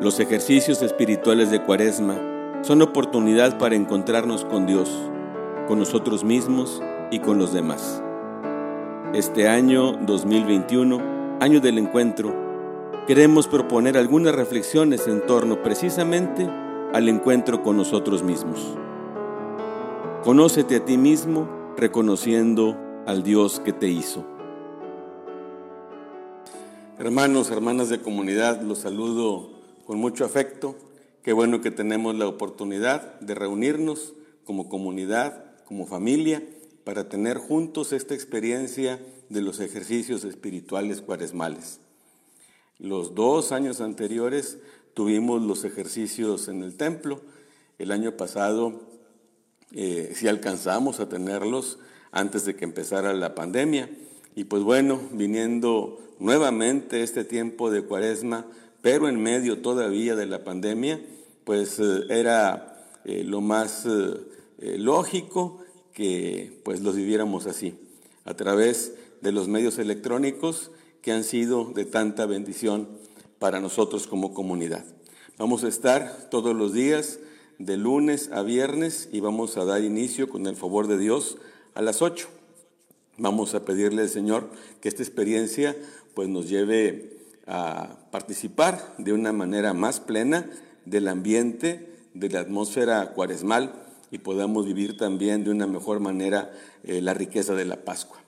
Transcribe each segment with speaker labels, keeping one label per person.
Speaker 1: Los ejercicios espirituales de Cuaresma son oportunidad para encontrarnos con Dios, con nosotros mismos y con los demás. Este año 2021, año del encuentro, queremos proponer algunas reflexiones en torno precisamente al encuentro con nosotros mismos. Conócete a ti mismo reconociendo al Dios que te hizo.
Speaker 2: Hermanos, hermanas de comunidad, los saludo con mucho afecto. Qué bueno que tenemos la oportunidad de reunirnos como comunidad, como familia, para tener juntos esta experiencia de los ejercicios espirituales cuaresmales. Los dos años anteriores tuvimos los ejercicios en el templo. El año pasado eh, sí alcanzamos a tenerlos antes de que empezara la pandemia. Y pues bueno, viniendo nuevamente este tiempo de cuaresma, pero en medio todavía de la pandemia, pues eh, era eh, lo más eh, lógico que pues los viviéramos así, a través de los medios electrónicos que han sido de tanta bendición para nosotros como comunidad. Vamos a estar todos los días de lunes a viernes y vamos a dar inicio con el favor de Dios a las 8. Vamos a pedirle al Señor que esta experiencia pues nos lleve a participar de una manera más plena del ambiente, de la atmósfera cuaresmal y podamos vivir también de una mejor manera eh, la riqueza de la Pascua.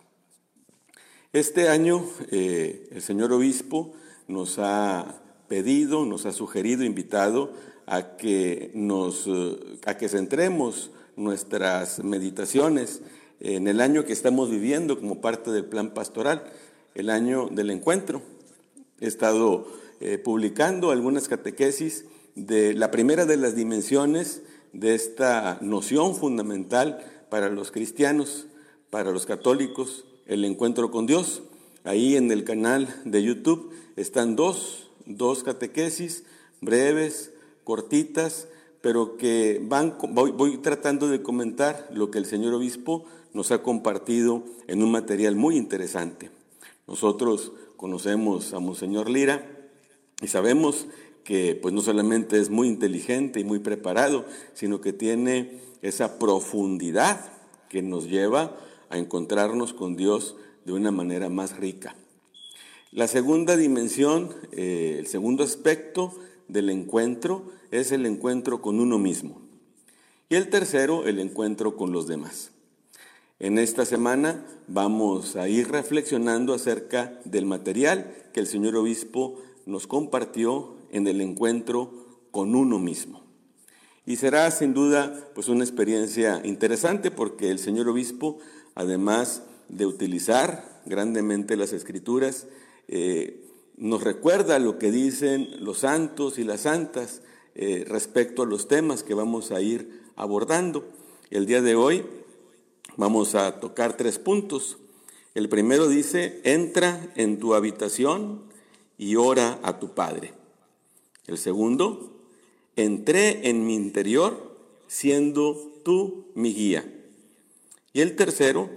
Speaker 2: Este año eh, el señor obispo nos ha pedido, nos ha sugerido, invitado a que nos, eh, a que centremos nuestras meditaciones en el año que estamos viviendo como parte del plan pastoral el año del encuentro. He estado eh, publicando algunas catequesis de la primera de las dimensiones de esta noción fundamental para los cristianos, para los católicos, el encuentro con Dios. Ahí en el canal de YouTube están dos, dos catequesis breves, cortitas, pero que van, voy, voy, tratando de comentar lo que el señor obispo nos ha compartido en un material muy interesante. Nosotros conocemos a Monseñor Lira y sabemos que pues no solamente es muy inteligente y muy preparado, sino que tiene esa profundidad que nos lleva a encontrarnos con Dios de una manera más rica. La segunda dimensión, eh, el segundo aspecto del encuentro es el encuentro con uno mismo. Y el tercero, el encuentro con los demás. En esta semana vamos a ir reflexionando acerca del material que el señor obispo nos compartió en el encuentro con uno mismo. Y será sin duda pues una experiencia interesante porque el señor obispo, además de utilizar grandemente las escrituras, eh, nos recuerda lo que dicen los santos y las santas eh, respecto a los temas que vamos a ir abordando. El día de hoy Vamos a tocar tres puntos. El primero dice, entra en tu habitación y ora a tu Padre. El segundo, entré en mi interior siendo tú mi guía. Y el tercero,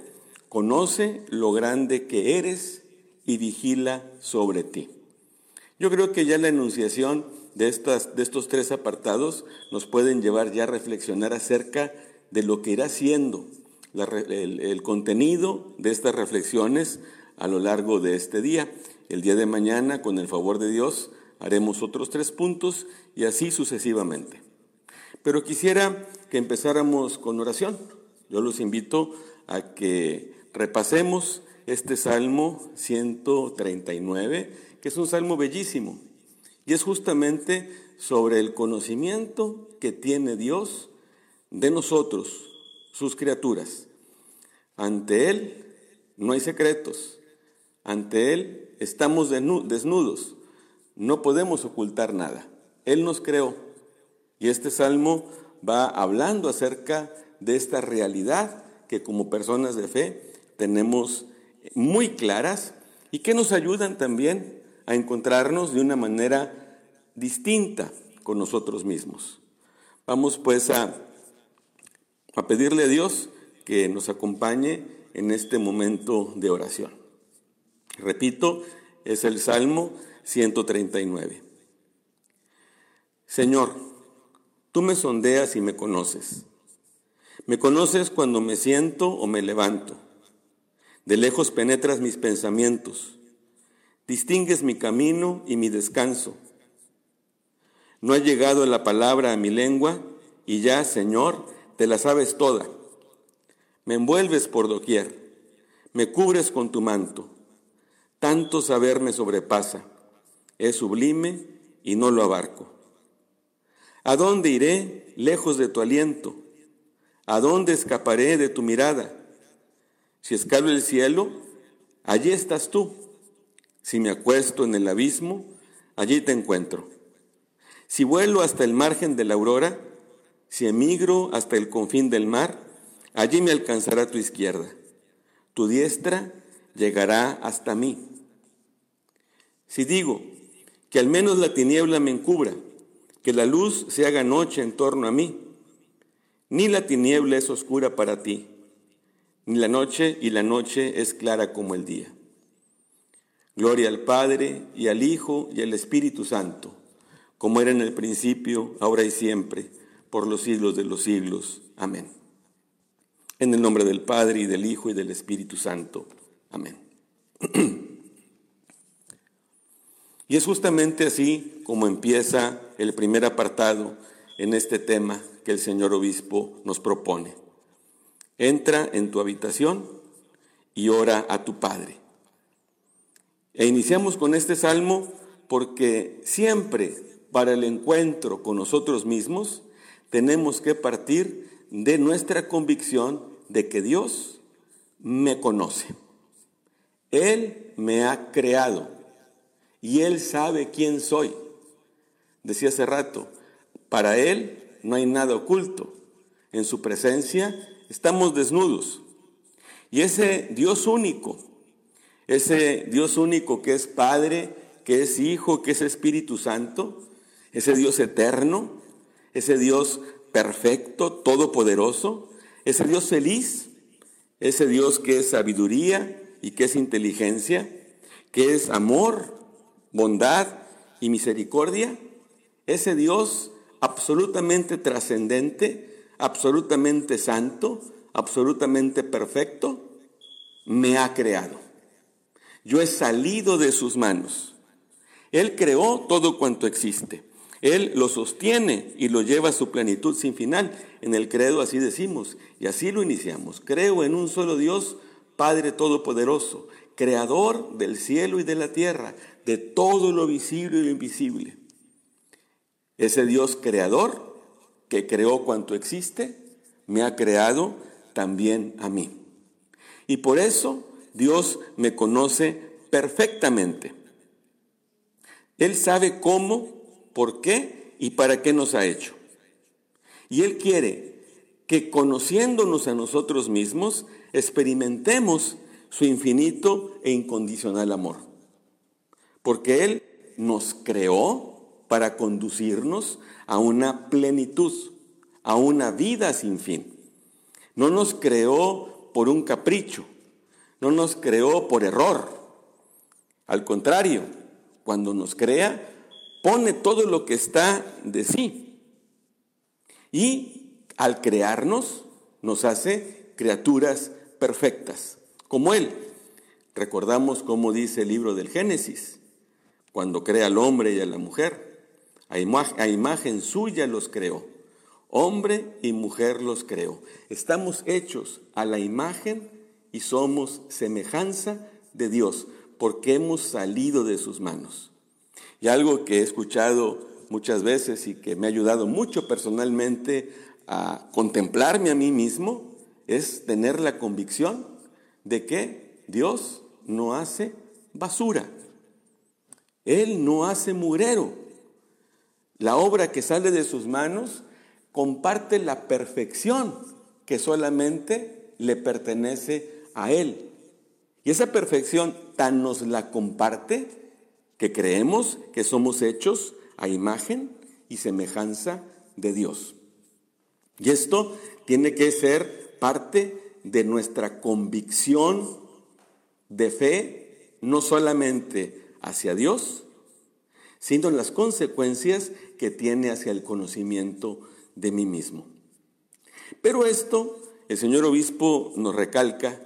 Speaker 2: conoce lo grande que eres y vigila sobre ti. Yo creo que ya la enunciación de, estas, de estos tres apartados nos pueden llevar ya a reflexionar acerca de lo que irá siendo el, contenido de estas reflexiones a lo largo de este día. El día de mañana, con el favor de Dios, haremos otros tres puntos y así sucesivamente. Pero quisiera que empezáramos con oración. Yo los invito a que repasemos este Salmo 139, que es un salmo bellísimo, y es justamente sobre el conocimiento que tiene Dios de nosotros, sus criaturas. Ante Él no hay secretos. Ante Él estamos desnudos. No podemos ocultar nada. Él nos creó. Y este salmo va hablando acerca de esta realidad que como personas de fe tenemos muy claras y que nos ayudan también a encontrarnos de una manera distinta con nosotros mismos. Vamos pues a a pedirle a Dios que nos acompañe en este momento de oración. Repito, es el Salmo 139. Señor, tú me sondeas y me conoces. Me conoces cuando me siento o me levanto. De lejos penetras mis pensamientos. Distingues mi camino y mi descanso. No ha llegado la palabra a mi lengua y ya, Señor, te la sabes toda. Me envuelves por doquier, me cubres con tu manto. Tanto saber me sobrepasa, es sublime y no lo abarco. ¿A dónde iré lejos de tu aliento? ¿A dónde escaparé de tu mirada? Si escalo el cielo, allí estás tú. Si me acuesto en el abismo, allí te encuentro. Si vuelo hasta el margen de la aurora, si emigro hasta el confín del mar, allí me alcanzará tu izquierda. Tu diestra llegará hasta mí. Si digo que al menos la tiniebla me encubra, que la luz se haga noche en torno a mí, ni la tiniebla es oscura para ti, ni la noche y la noche es clara como el día. Gloria al Padre y al Hijo y al Espíritu Santo, como era en el principio, ahora y siempre, por los siglos de los siglos. Amén. En el nombre del Padre y del Hijo y del Espíritu Santo. Amén. Y es justamente así como empieza el primer apartado en este tema que el señor obispo nos propone. Entra en tu habitación y ora a tu Padre. E iniciamos con este salmo porque siempre para el encuentro con nosotros mismos tenemos que partir de nuestra convicción de que Dios me conoce. Él me ha creado y Él sabe quién soy. Decía hace rato, para Él no hay nada oculto. En su presencia estamos desnudos. Y ese Dios único, ese Dios único que es Padre, que es Hijo, que es Espíritu Santo, ese Dios eterno, ese Dios perfecto, todopoderoso, ese Dios feliz, ese Dios que es sabiduría y que es inteligencia, que es amor, bondad y misericordia, ese Dios absolutamente trascendente, absolutamente santo, absolutamente perfecto, me ha creado. Yo he salido de sus manos. Él creó todo cuanto existe. Él lo sostiene y lo lleva a su plenitud sin final. En el credo así decimos y así lo iniciamos. Creo en un solo Dios, Padre Todopoderoso, Creador del cielo y de la tierra, de todo lo visible y lo invisible. Ese Dios creador que creó cuanto existe, me ha creado también a mí. Y por eso Dios me conoce perfectamente. Él sabe cómo, por qué y para qué nos ha hecho. Y Él quiere que conociéndonos a nosotros mismos, experimentemos su infinito e incondicional amor. Porque Él nos creó para conducirnos a una plenitud, a una vida sin fin. No nos creó por un capricho, no nos creó por error. Al contrario, cuando nos crea, pone todo lo que está de sí. Y al crearnos, nos hace criaturas perfectas, como Él. Recordamos cómo dice el libro del Génesis, cuando crea al hombre y a la mujer. A, imagen suya los creó. Hombre y mujer los creó. Estamos hechos a la imagen y somos semejanza de Dios, porque hemos salido de sus manos. Y algo que he escuchado muchas veces y que me ha ayudado mucho personalmente a contemplarme a mí mismo es tener la convicción de que Dios no hace basura. Él no hace murero. La obra que sale de sus manos comparte la perfección que solamente le pertenece a Él. Y esa perfección tan nos la comparte que creemos que somos hechos a imagen y semejanza de Dios. Y esto tiene que ser parte de nuestra convicción de fe, no solamente hacia Dios,
Speaker 1: sino las consecuencias que tiene hacia el conocimiento de mí mismo. Pero esto, el señor obispo nos recalca,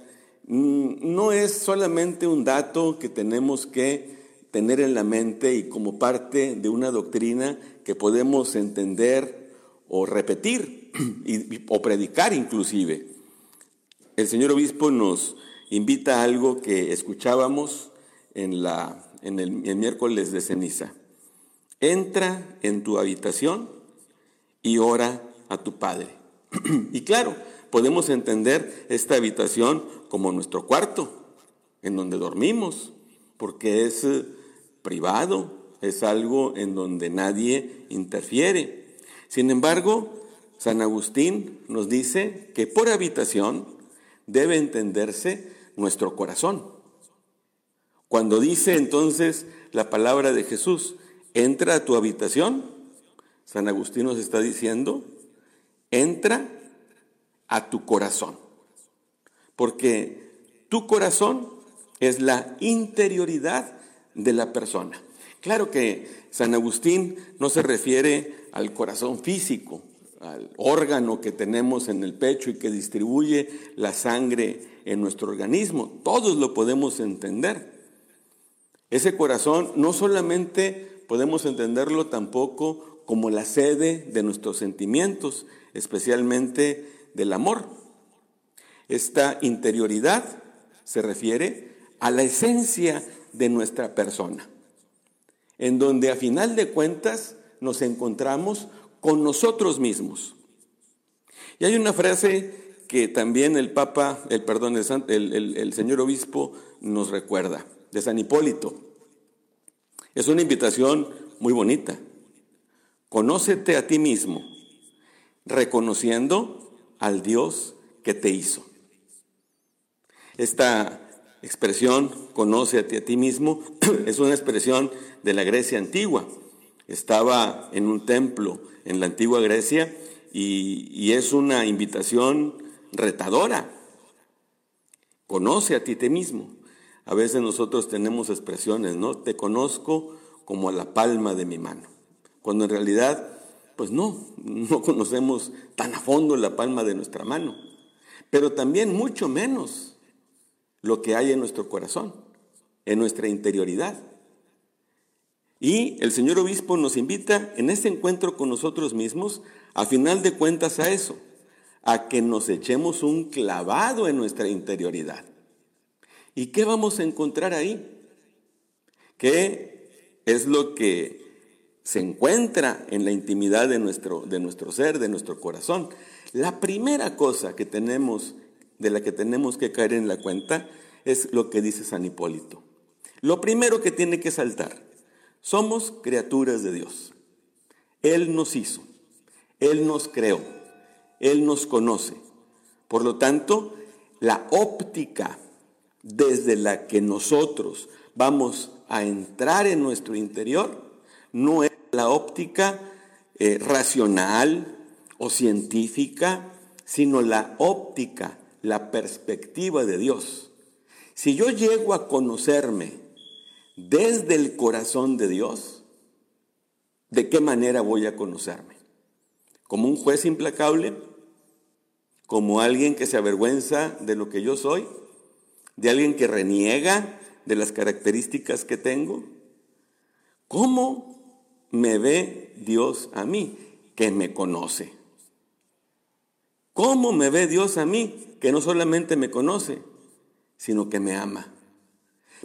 Speaker 1: mm, no es solamente un dato que tenemos que tener en la mente y como parte de una doctrina que podemos entender o repetir o predicar inclusive. El señor obispo nos invita a algo que escuchábamos en, la, en el miércoles de ceniza. Entra en tu habitación y ora a tu Padre. y claro, podemos entender esta habitación como nuestro cuarto, en donde dormimos, porque es privado, es algo en donde nadie interfiere. Sin embargo, San Agustín nos dice que por habitación debe entenderse nuestro corazón. Cuando dice entonces la palabra de Jesús, entra a tu habitación, San Agustín nos está diciendo, entra a tu corazón. Porque tu corazón es la interioridad de la persona. Claro que San Agustín no se refiere al corazón físico, al órgano que tenemos en el pecho y que distribuye la sangre en nuestro organismo. Todos lo podemos entender. Ese corazón no solamente podemos entenderlo tampoco como la sede de nuestros sentimientos, especialmente del amor. Esta interioridad se refiere a la esencia de nuestra persona, en donde a final de cuentas nos encontramos con nosotros mismos. Y hay una frase que también el Papa, el perdón, el, señor obispo nos recuerda, de San Hipólito. Es una invitación muy bonita. Conócete a ti mismo, reconociendo al Dios que te hizo. Esta expresión, conoce a ti, mismo, es una expresión de la Grecia antigua. Estaba en un templo en la antigua Grecia y, y es una invitación retadora. Conoce a ti, ti mismo. A veces nosotros tenemos expresiones, ¿no? Te conozco como a la palma de mi mano. Cuando en realidad, pues no, no conocemos tan a fondo la palma de nuestra mano. Pero también mucho menos lo que hay en nuestro corazón, en nuestra interioridad. Y el señor obispo nos invita en este encuentro con nosotros mismos, a final de cuentas, a eso, a que nos echemos un clavado en nuestra interioridad. ¿Y qué vamos a encontrar ahí? ¿Qué es lo que se encuentra en la intimidad de nuestro, de nuestro ser, de nuestro corazón? La primera cosa que tenemos, de la que tenemos que caer en la cuenta, es lo que dice San Hipólito. Lo primero que tiene que saltar, somos criaturas de Dios. Él nos hizo, Él nos creó, Él nos conoce. Por lo tanto, la óptica desde la que nosotros vamos a entrar en nuestro interior no es la óptica eh, racional o científica, sino la óptica, la perspectiva de Dios. Si yo llego a conocerme desde el corazón de Dios, ¿de qué manera voy a conocerme? ¿Como un juez implacable? ¿Como alguien que se avergüenza de lo que yo soy? de alguien que reniega de las características que tengo? ¿Cómo me ve Dios a mí que me conoce? ¿Cómo me ve Dios a mí que no solamente me conoce, sino que me ama?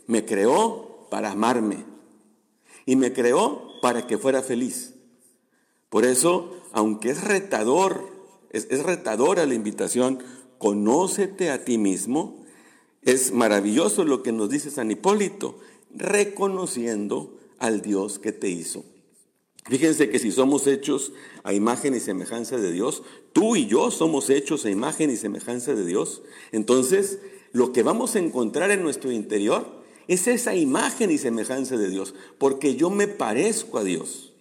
Speaker 1: Me creó para amarme y me creó para que fuera feliz. Por eso, aunque es retador, es, retadora la invitación, conócete a ti mismo, es maravilloso lo que nos dice San Hipólito, reconociendo al Dios que te hizo. Fíjense que si somos hechos a imagen y semejanza de Dios, tú y yo somos hechos a imagen y semejanza de Dios, entonces lo que vamos a encontrar en nuestro interior es esa imagen y semejanza de Dios, porque yo me parezco a Dios.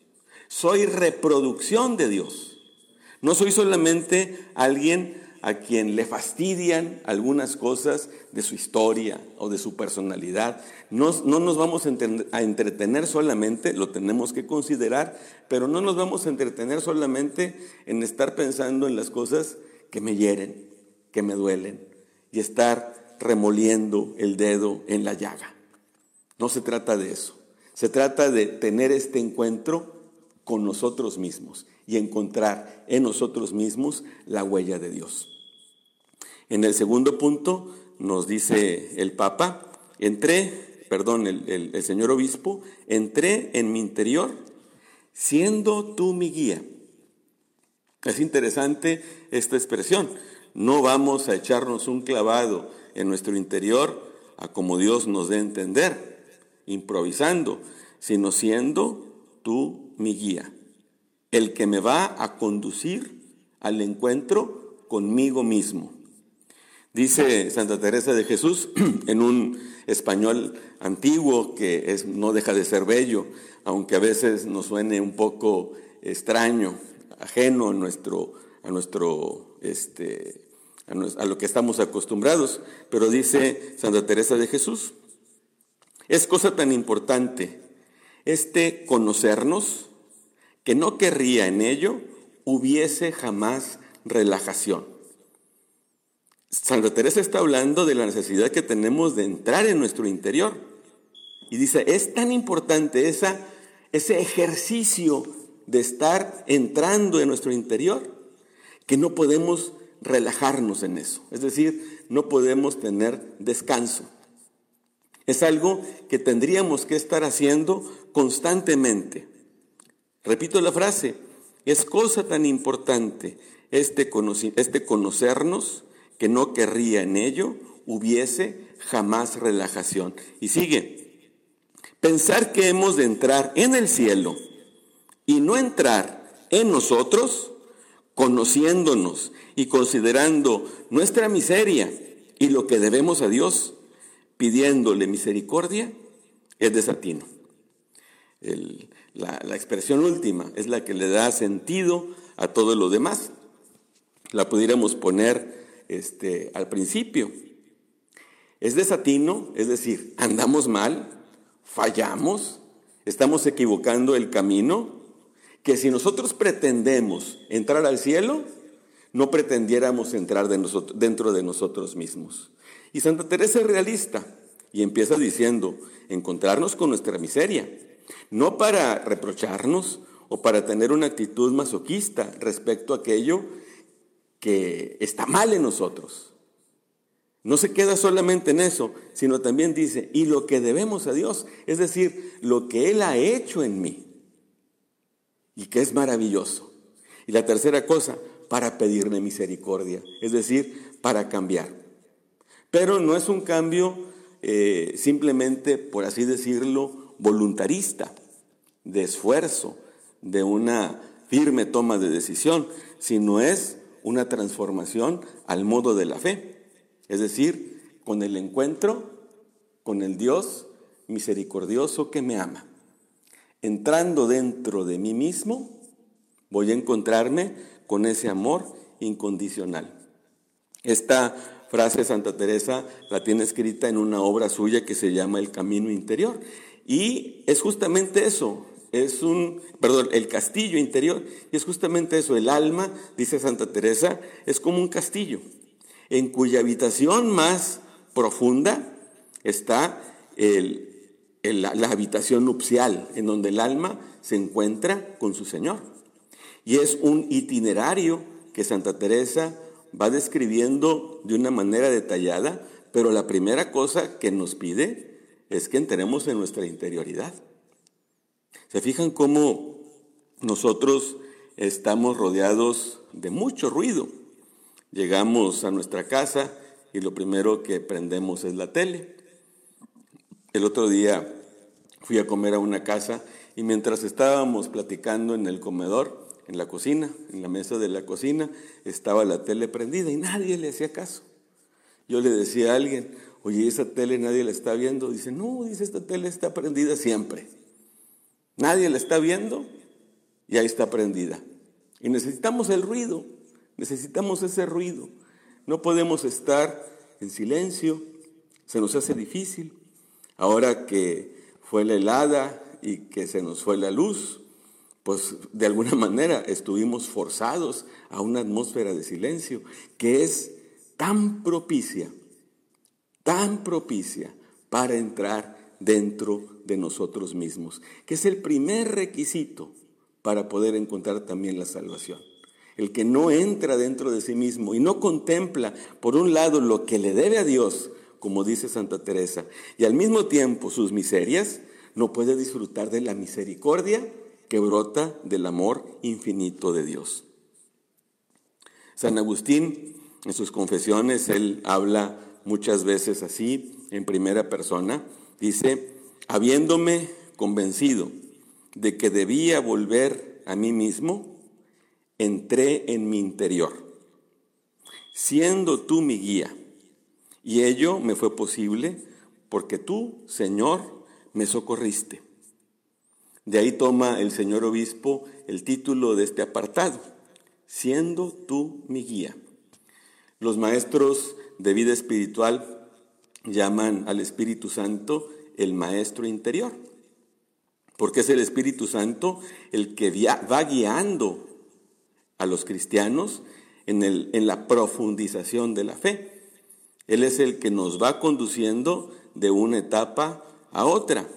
Speaker 1: Soy reproducción de Dios. No soy solamente alguien
Speaker 2: a quien le fastidian algunas cosas de su historia o de su personalidad. No, no nos vamos a, a, entretener solamente, lo tenemos que considerar, pero no nos vamos a entretener solamente en estar pensando en las cosas que me hieren, que me duelen, y estar remoliendo el dedo en la llaga. No se trata de eso. Se trata de tener este encuentro con nosotros mismos y encontrar en nosotros mismos la huella de Dios. En el segundo punto nos dice el Papa, entré, perdón, el, señor obispo, entré en mi interior siendo tú mi guía. Es interesante esta expresión. No vamos a echarnos un clavado en nuestro interior a como Dios nos dé a entender, improvisando, sino siendo tú mi guía el que me va a conducir al encuentro conmigo mismo. Dice Santa Teresa de Jesús en un español antiguo que no deja de ser bello, aunque a veces nos suene un poco extraño, ajeno a nuestro, a nuestro, este, a lo que estamos acostumbrados. Pero dice Santa Teresa de Jesús, es cosa tan importante este conocernos que no querría en ello hubiese jamás relajación. Santa Teresa está hablando de la necesidad que tenemos de entrar en nuestro interior. Y dice, es tan importante esa, ese ejercicio de estar entrando en nuestro interior que no podemos relajarnos en eso. Es decir, no podemos tener descanso. Es algo que tendríamos que estar haciendo constantemente. Repito la frase, es cosa tan importante este, este conocernos que no querría en ello hubiese jamás relajación. Y sigue, pensar que hemos de entrar en el cielo y no entrar en nosotros, conociéndonos y considerando nuestra miseria y lo que debemos a Dios, pidiéndole misericordia, es desatino. El, la, expresión última es la que le da sentido a todo lo demás. La pudiéramos poner este, al principio. Es desatino, es decir, andamos mal, fallamos, estamos equivocando el camino, que si nosotros pretendemos entrar al cielo, no pretendiéramos entrar dentro de nosotros mismos. Y Santa Teresa es realista y empieza diciendo, encontrarnos con nuestra miseria, no para reprocharnos o para tener una actitud masoquista respecto a aquello que está mal en nosotros. No se queda solamente en eso, sino también dice, y lo que debemos a Dios, es decir, lo que Él ha hecho en mí, y que es maravilloso. Y la tercera cosa, para pedirme misericordia, es decir, para cambiar. Pero no es un cambio eh, simplemente, por así decirlo, voluntarista, de esfuerzo, de una firme toma de decisión, sino es una transformación al modo de la fe. Es decir, con el encuentro con el Dios misericordioso que me ama. Entrando dentro de mí mismo, voy a encontrarme con ese amor incondicional. Esta frase Santa Teresa la tiene escrita en una obra suya que se llama El Camino Interior. Y es justamente eso, es un, perdón, el castillo interior, y es justamente eso, el alma, dice Santa Teresa, es como un castillo, en cuya habitación más profunda está la, la habitación nupcial, en donde el alma se encuentra con su Señor. Y es un itinerario que Santa Teresa va describiendo de una manera detallada, pero la primera cosa que nos pide es que entremos en nuestra interioridad. ¿Se fijan cómo nosotros estamos rodeados de mucho ruido? Llegamos a nuestra casa y lo primero que prendemos es la tele. El otro día fui a comer a una casa y mientras estábamos platicando en el comedor, en la cocina, en la mesa de la cocina, estaba la tele prendida y nadie le hacía caso. Yo le decía a alguien, oye, esa tele nadie la está viendo. Dice, no, dice, esta tele está prendida siempre. Nadie la está viendo y ahí está prendida. Y necesitamos el ruido, necesitamos ese ruido. No podemos estar en silencio, se nos hace difícil. Ahora que fue la helada y que se nos fue la luz, pues de alguna manera estuvimos forzados a una atmósfera de silencio que es tan propicia, tan propicia para entrar dentro de nosotros mismos, que es el primer requisito para poder encontrar también la salvación. El que no entra dentro de sí mismo y no contempla, por un lado, lo que le debe a Dios, como dice Santa Teresa, y al mismo tiempo sus miserias, no puede disfrutar de la misericordia que brota del amor infinito de Dios. San Agustín, en sus confesiones, él habla muchas veces así, en primera persona, dice, habiéndome convencido de que debía volver a mí mismo, entré en mi interior, siendo tú mi guía, y ello me fue posible porque tú, Señor, me socorriste. De ahí toma el señor obispo el título de este apartado, siendo tú mi guía. Los maestros de vida espiritual llaman al Espíritu Santo el maestro interior, porque es el Espíritu Santo el que va guiando a los cristianos en, el, en la profundización de la fe. Él es el que nos va conduciendo de una etapa a otra.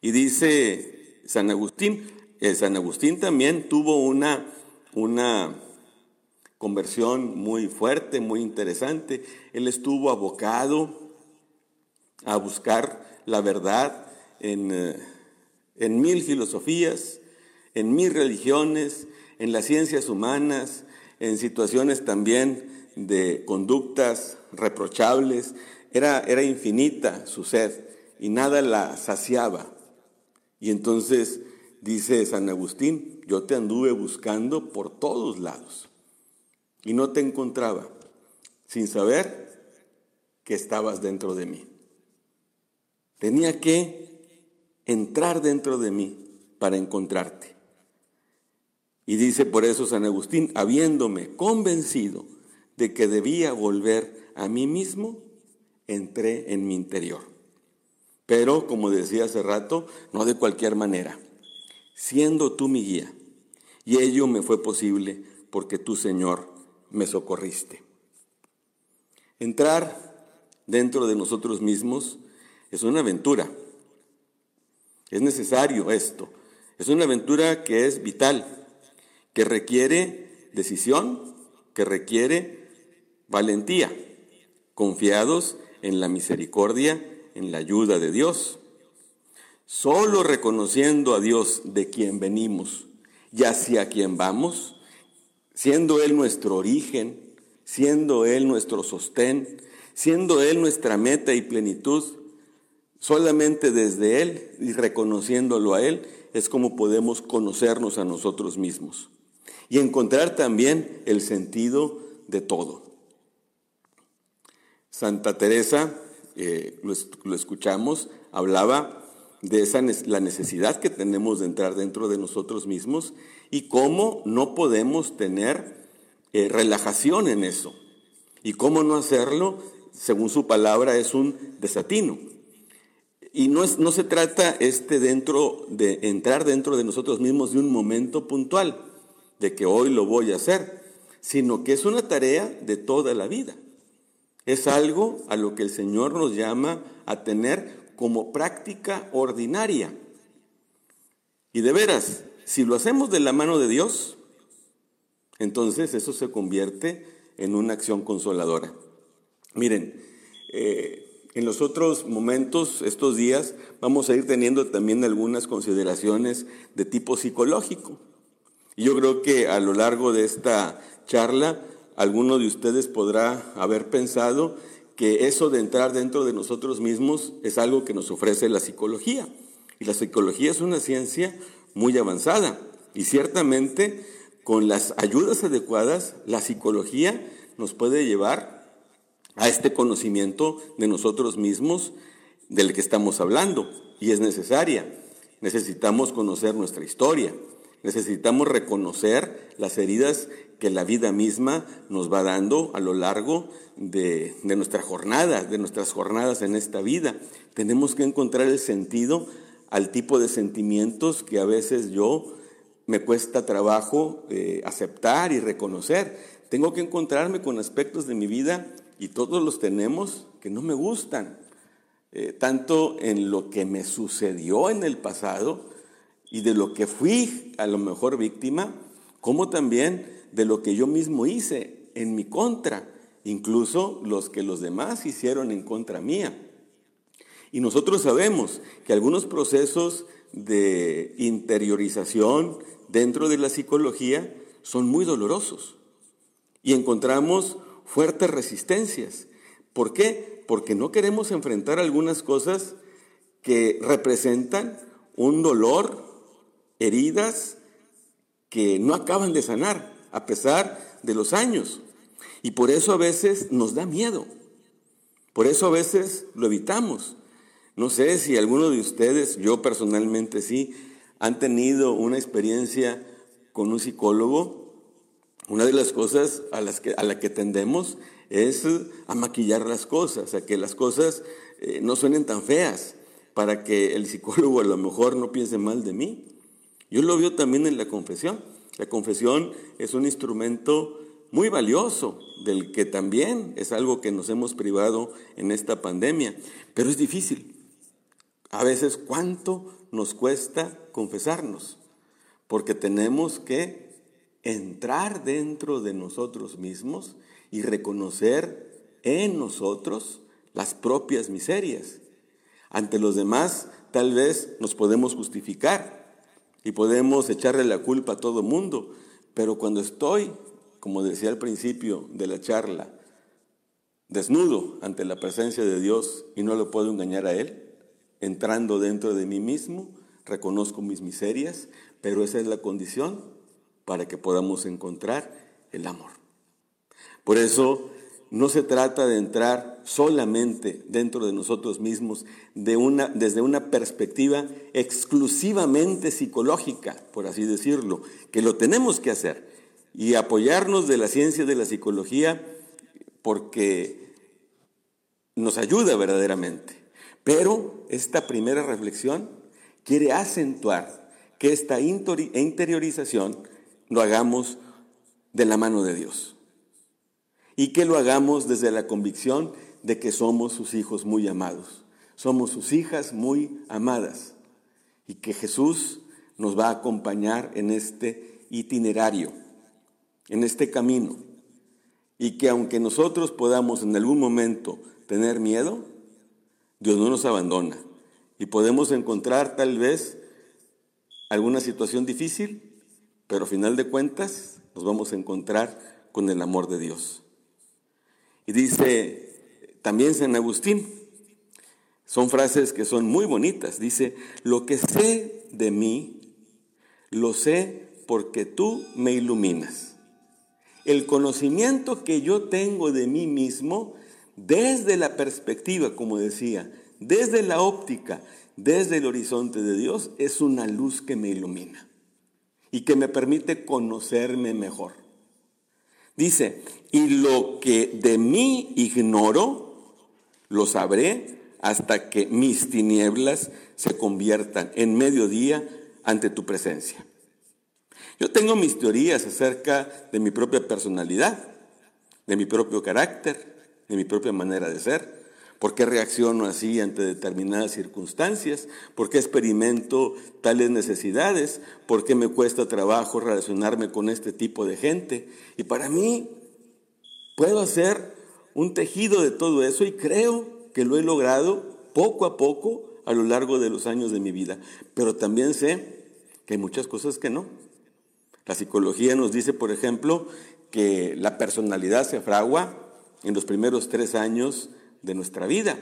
Speaker 2: Y dice San Agustín, eh, San Agustín también tuvo una, una conversión muy fuerte, muy interesante. Él estuvo abocado a buscar la verdad en, eh, en mil filosofías, en mil religiones, en las ciencias humanas, en situaciones también de conductas reprochables. Era, era infinita su sed y nada la saciaba. Y entonces dice San Agustín, yo te anduve buscando por todos lados y no te encontraba, sin saber que estabas dentro de mí. Tenía que entrar dentro de mí para encontrarte. Y dice por eso San Agustín, habiéndome convencido de que debía volver a mí mismo, entré en mi interior. Pero, como decía hace rato, no de cualquier manera, siendo tú mi guía. Y ello me fue posible porque tú, Señor, me socorriste. Entrar dentro de nosotros mismos es una aventura. Es necesario esto. Es una aventura que es vital, que requiere decisión, que requiere valentía, confiados en la misericordia, en la ayuda de Dios. Solo reconociendo a Dios de quien venimos y hacia quien vamos, siendo Él nuestro origen, siendo Él nuestro sostén, siendo Él nuestra meta y plenitud, Solamente desde Él y reconociéndolo a Él es como podemos conocernos a nosotros mismos y encontrar también el sentido de todo. Santa Teresa, eh, lo, escuchamos, hablaba de esa, la necesidad que tenemos de entrar dentro de nosotros mismos y cómo no podemos tener eh, relajación en eso. Y cómo no hacerlo, según su palabra, es un desatino. Y no, es, no se trata este dentro de entrar dentro de nosotros mismos de un momento puntual, de que hoy lo voy a hacer, sino que es una tarea de toda la vida. Es algo a lo que el Señor nos llama a tener como práctica ordinaria. Y de veras, si lo hacemos de la mano de Dios, entonces eso se convierte en una acción consoladora. Miren, eh, en los otros momentos, estos días, vamos a ir teniendo también algunas consideraciones de tipo psicológico. Y yo creo que a lo largo de esta charla, alguno de ustedes podrá haber pensado que eso de entrar dentro de nosotros mismos es algo que nos ofrece la psicología. Y la psicología es una ciencia muy avanzada. Y ciertamente, con las ayudas adecuadas, la psicología nos puede llevar a este conocimiento de nosotros mismos del que estamos hablando y es necesaria. Necesitamos conocer nuestra historia,
Speaker 1: Necesitamos reconocer las heridas que la vida misma nos va dando a lo largo de, de nuestra jornada, de nuestras jornadas en esta vida. Tenemos que encontrar el sentido al tipo de sentimientos que a veces yo me cuesta trabajo eh, aceptar y reconocer. Tengo que encontrarme con aspectos de mi vida, y todos los tenemos, que no me gustan. Eh, tanto en lo que me sucedió en el pasado y de lo que fui a lo mejor víctima, como también de lo que yo mismo hice en mi contra, incluso los que los demás hicieron en contra mía. Y nosotros sabemos que algunos procesos de interiorización dentro de la psicología son muy dolorosos y encontramos fuertes resistencias. ¿Por qué? Porque no queremos enfrentar algunas cosas que representan un dolor, heridas que no acaban de sanar a pesar de los años. Y por eso a veces nos da miedo. Por eso a veces lo evitamos. No sé si alguno de ustedes, yo personalmente sí, han tenido una experiencia con un psicólogo. Una de las cosas a, las que, a la que tendemos es a maquillar las cosas, a que las cosas eh, no suenen tan feas, para que el psicólogo a lo mejor no piense mal de mí. Yo lo veo también en la confesión. La confesión es un instrumento muy valioso, del que también es algo que nos hemos privado en esta pandemia, pero es difícil. A veces, ¿cuánto nos cuesta confesarnos? Porque tenemos que entrar dentro de nosotros mismos y reconocer en nosotros las propias miserias. Ante los demás, tal vez nos podemos justificar y podemos echarle la culpa a todo mundo, pero cuando estoy, como decía al principio de la charla, desnudo ante la presencia de Dios y no lo puedo engañar a Él, entrando dentro de mí mismo, reconozco mis miserias, pero esa es la condición para que podamos encontrar el amor. Por eso no se trata de entrar solamente dentro de nosotros mismos de una, desde una perspectiva exclusivamente psicológica, por así decirlo, que lo tenemos que hacer y apoyarnos de la ciencia de la psicología porque nos ayuda verdaderamente. Pero esta primera reflexión quiere acentuar que esta interiorización lo hagamos de la mano de Dios y que lo hagamos desde la convicción de que somos sus hijos muy amados, somos sus hijas muy amadas y que Jesús nos va a acompañar en este itinerario, en este camino y que aunque nosotros podamos en algún momento tener miedo, Dios no nos abandona y podemos encontrar tal vez alguna situación difícil, pero a final de cuentas nos vamos a encontrar con el amor de Dios. Y dice también San Agustín, son frases que son muy bonitas, dice, lo que sé de mí, lo sé porque tú me iluminas. El conocimiento que yo tengo de mí mismo desde la perspectiva, como decía, desde la óptica, desde el horizonte de Dios, es una luz que me ilumina y que me permite conocerme mejor. Dice, y lo que de mí ignoro, lo sabré hasta que mis tinieblas se conviertan en mediodía ante tu presencia. Yo tengo mis teorías acerca de mi propia personalidad, de mi propio carácter, de mi propia manera de ser. ¿Por qué reacciono así ante determinadas circunstancias? ¿Por qué experimento tales necesidades? ¿Por qué me cuesta trabajo relacionarme con este tipo de gente? Y para mí puedo hacer un tejido de todo eso y creo que lo he logrado poco a poco a lo largo de los años de mi vida. Pero también sé que hay muchas cosas que no. La psicología nos dice, por ejemplo, que la personalidad se fragua en los primeros tres años de nuestra vida.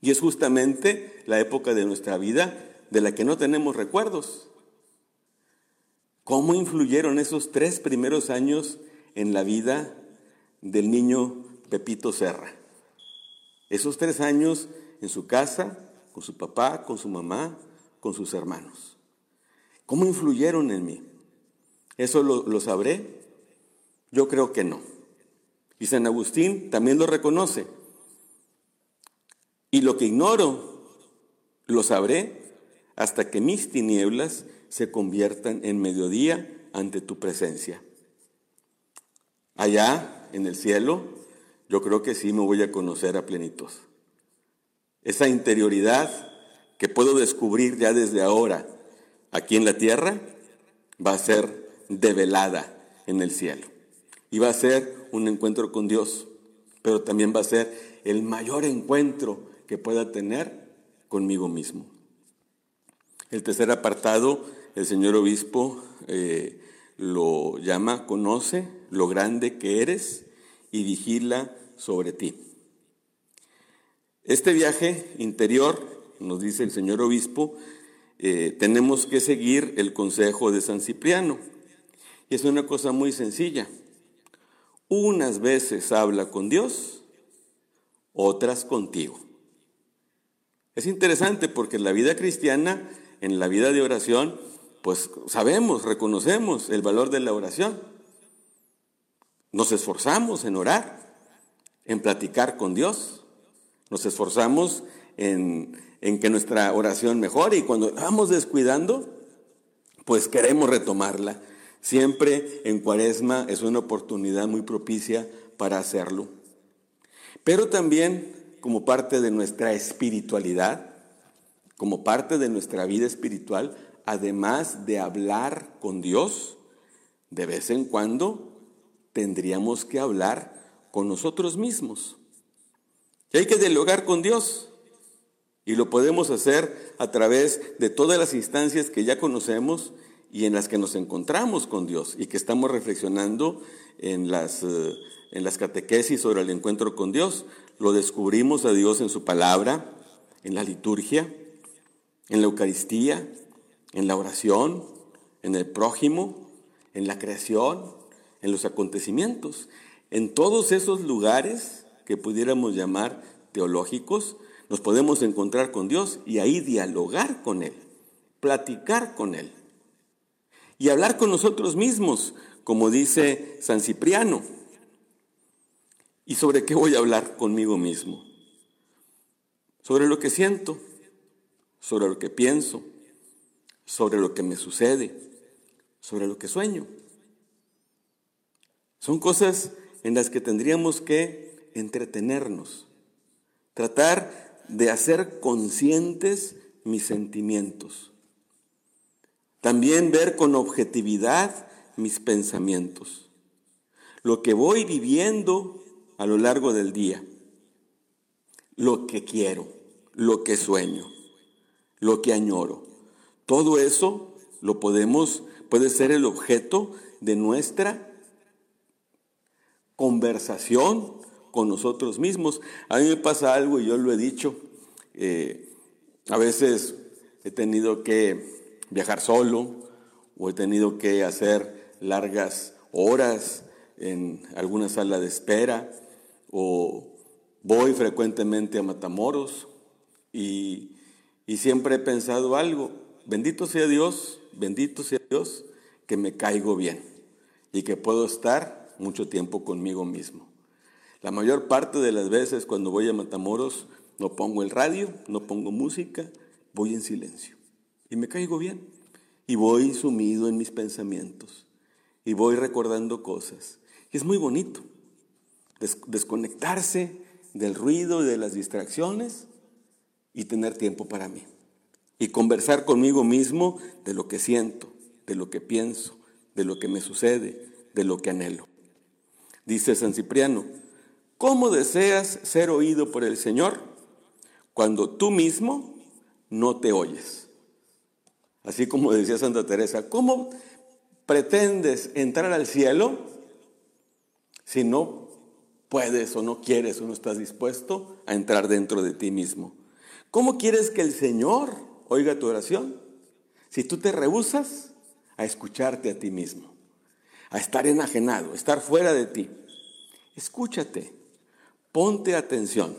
Speaker 1: Y es justamente la época de nuestra vida de la que no tenemos recuerdos. ¿Cómo influyeron esos tres primeros años en la vida del niño Pepito Serra? Esos tres años en su casa, con su papá, con su mamá, con sus hermanos.
Speaker 2: ¿Cómo influyeron en mí? ¿Eso lo, sabré? Yo creo que no. Y San Agustín también lo reconoce. Y lo que ignoro, lo sabré hasta que mis tinieblas se conviertan en mediodía ante tu presencia. Allá, en el cielo, yo creo que sí me voy a conocer a plenitud. Esa interioridad que puedo descubrir ya desde ahora aquí en la tierra va a ser develada en el cielo. Y va a ser un encuentro con Dios, pero también va a ser el mayor encuentro que pueda tener conmigo mismo. El tercer apartado, el señor obispo eh, lo llama, conoce lo grande que eres y vigila sobre ti. Este viaje interior, nos dice el señor obispo, eh, tenemos que seguir el consejo de San Cipriano. Y es una cosa muy sencilla. Unas veces habla con Dios, otras contigo. Es interesante porque en la vida cristiana, en la vida de oración, pues sabemos, reconocemos el valor de la oración. Nos esforzamos en orar, en platicar con Dios. Nos esforzamos en, en que nuestra oración mejore y cuando vamos descuidando, pues queremos retomarla. Siempre en cuaresma es una oportunidad muy propicia para hacerlo. Pero también como parte de nuestra espiritualidad, como parte de nuestra vida espiritual, además de hablar con Dios, de vez en cuando tendríamos que hablar con nosotros mismos. Y hay que dialogar con Dios. Y lo podemos hacer a través de todas las instancias que ya conocemos y en las que nos encontramos con Dios y que estamos reflexionando en las, eh, en las catequesis sobre el encuentro con Dios. Lo descubrimos a Dios en su palabra, en la liturgia, en la Eucaristía, en la oración, en el prójimo, en la creación, en los acontecimientos. En todos esos lugares que pudiéramos llamar teológicos, nos podemos encontrar con Dios y ahí dialogar con Él, platicar con Él y hablar con nosotros mismos, como dice San Cipriano. ¿Y sobre qué voy a hablar conmigo mismo? Sobre lo que siento, sobre lo que pienso, sobre lo que me sucede, sobre lo que sueño. Son cosas en las que tendríamos que entretenernos, tratar de hacer conscientes mis sentimientos, también ver con objetividad mis pensamientos, lo que voy viviendo a lo largo del día, lo que quiero, lo que sueño, lo que añoro. Todo eso lo podemos, puede ser el objeto de nuestra conversación con nosotros mismos. A mí me pasa algo y yo lo he dicho. Eh, a veces he tenido que viajar solo o he tenido que hacer largas horas en alguna sala de espera o voy frecuentemente a Matamoros y, siempre he pensado algo, bendito sea Dios, bendito sea Dios, que me caigo bien y que puedo estar mucho tiempo conmigo mismo. La mayor parte de las veces cuando voy a Matamoros no pongo el radio, no pongo música, voy en silencio y me caigo bien y voy sumido en mis pensamientos y voy recordando cosas. Y es muy bonito desconectarse del ruido y de las distracciones y tener tiempo para mí. Y conversar conmigo mismo de lo que siento, de lo que pienso, de lo que me sucede, de lo que anhelo. Dice San Cipriano, ¿cómo deseas ser oído por el Señor cuando tú mismo no te oyes? Así como decía Santa Teresa, ¿cómo pretendes entrar al cielo si no puedes o no quieres o no estás dispuesto a entrar dentro de ti mismo. ¿Cómo quieres que el Señor oiga tu oración? Si tú te rehusas a escucharte a ti mismo, a estar enajenado, a estar fuera de ti. Escúchate, ponte atención,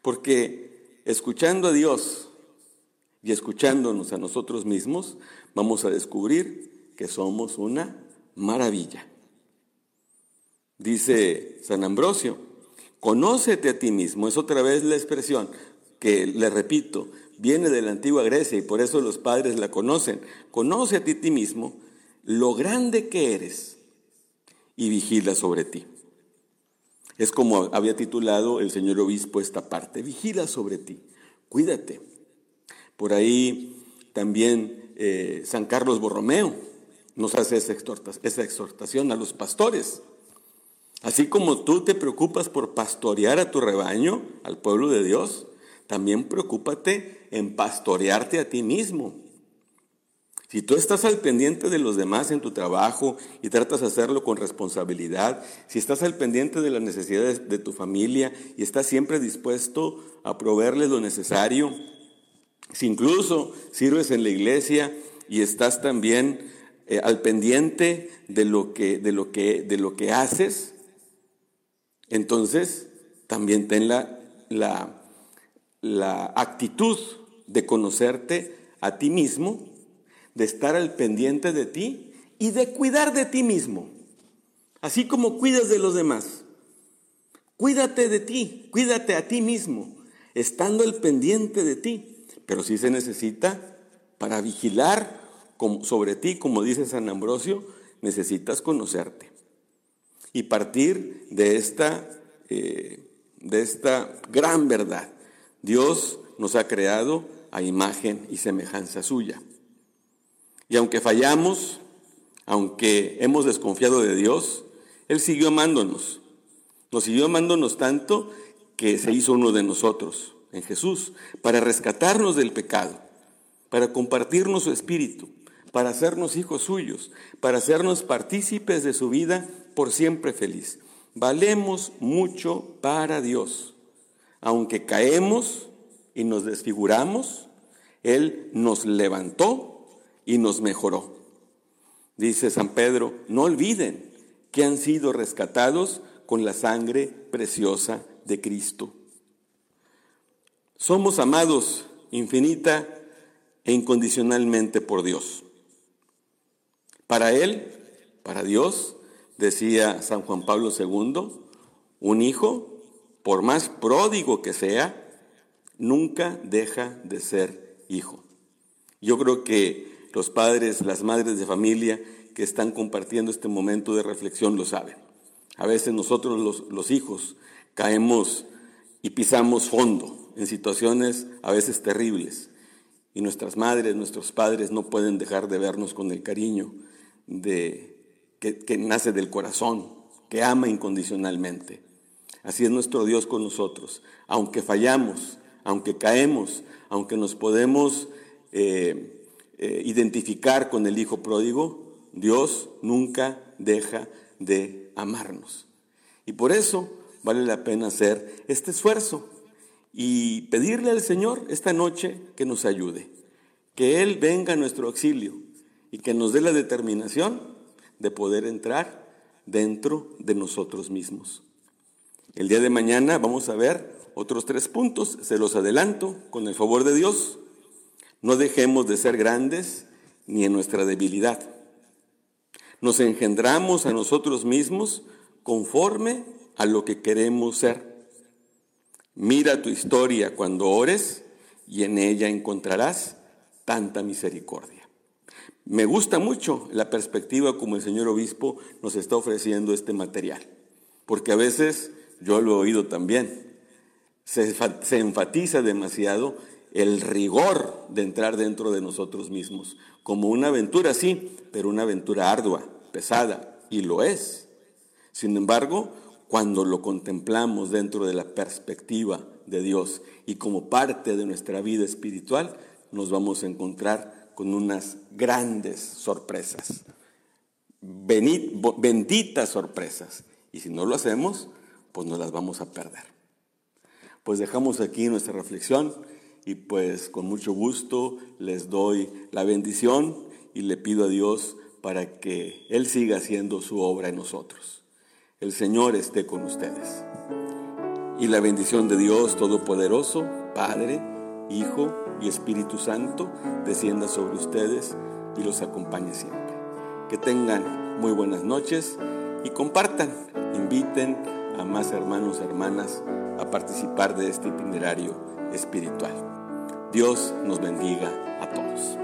Speaker 2: porque escuchando a Dios y escuchándonos a nosotros mismos, vamos a descubrir que somos una maravilla. Dice San Ambrosio, conócete a ti mismo, es otra vez la expresión que le repito, viene de la antigua Grecia y por eso los padres la conocen. Conoce a ti, ti mismo lo grande que eres y vigila sobre ti. Es como había titulado el señor obispo esta parte, vigila sobre ti, cuídate. Por ahí también eh, San Carlos Borromeo nos hace esa exhortación a los pastores. Así como tú te preocupas por pastorear a tu rebaño, al pueblo de Dios, también preocúpate en pastorearte a ti mismo. Si tú estás al pendiente de los demás en tu trabajo y tratas de hacerlo con responsabilidad, si estás al pendiente de las necesidades de tu familia y estás siempre dispuesto a proveerles lo necesario, si incluso sirves en la iglesia y estás también eh, al pendiente de lo, que, de, lo que, de lo que haces, entonces también ten la, la, la actitud de conocerte a ti mismo, de estar al pendiente de ti y de cuidar de ti mismo, así como cuidas de los demás. Cuídate de ti, cuídate a ti mismo, estando al pendiente de ti. Pero si se necesita para vigilar sobre ti, como dice San Ambrosio, necesitas conocerte y partir de esta, eh, de esta gran verdad. Dios nos ha creado a imagen y semejanza suya. Y aunque fallamos, aunque hemos desconfiado de Dios, Él siguió amándonos. Nos siguió amándonos tanto que se hizo uno de nosotros, en Jesús, para rescatarnos del pecado, para compartirnos su espíritu, para hacernos hijos suyos, para hacernos partícipes de su vida por siempre feliz. Valemos mucho para Dios. Aunque caemos y nos desfiguramos, Él nos levantó y nos mejoró. Dice San Pedro, no olviden que han sido rescatados con la sangre preciosa de Cristo. Somos amados infinita e incondicionalmente por Dios. Para Él, para Dios, decía San Juan Pablo II, un hijo por más pródigo que sea, nunca deja de ser hijo. Yo creo que los padres, las madres de familia que están compartiendo este momento de reflexión lo saben. A veces nosotros los, los hijos caemos y pisamos fondo en situaciones a veces terribles. Y nuestras madres, nuestros padres no pueden dejar de vernos con el cariño de, que, nace del corazón, que ama incondicionalmente. Así es nuestro Dios con nosotros. Aunque fallamos, aunque caemos, aunque nos podemos eh, eh, identificar con el Hijo pródigo, Dios nunca deja de amarnos. Y por eso vale la pena hacer este esfuerzo y pedirle al Señor esta noche que nos ayude, que Él venga a nuestro auxilio y que nos dé la determinación de poder entrar dentro de nosotros mismos. El día de mañana vamos a ver otros tres puntos, se los adelanto con el favor de Dios. No dejemos de ser grandes ni en nuestra debilidad. Nos engendramos a nosotros mismos conforme a lo que queremos ser. Mira tu historia cuando ores y en ella encontrarás tanta misericordia. Me gusta mucho la perspectiva como el señor obispo nos está ofreciendo este material, porque a veces yo lo he oído también, se, enfatiza demasiado el rigor de entrar dentro de nosotros mismos, como una aventura, sí, pero una aventura ardua, pesada, y lo es. Sin embargo, cuando lo contemplamos dentro de la perspectiva de Dios y como parte de nuestra vida espiritual, nos vamos a encontrar con unas grandes sorpresas, benditas sorpresas. Y si no lo hacemos, pues nos las vamos a perder. Pues dejamos aquí nuestra reflexión y pues con mucho gusto les doy la bendición y le pido a Dios para que Él siga haciendo su obra en nosotros. El Señor esté con ustedes. Y la bendición de Dios Todopoderoso, Padre, Hijo y Espíritu Santo descienda sobre ustedes y los acompañe siempre. Que tengan muy buenas noches y compartan, inviten a más hermanos y hermanas a participar de este itinerario espiritual. Dios nos bendiga a todos.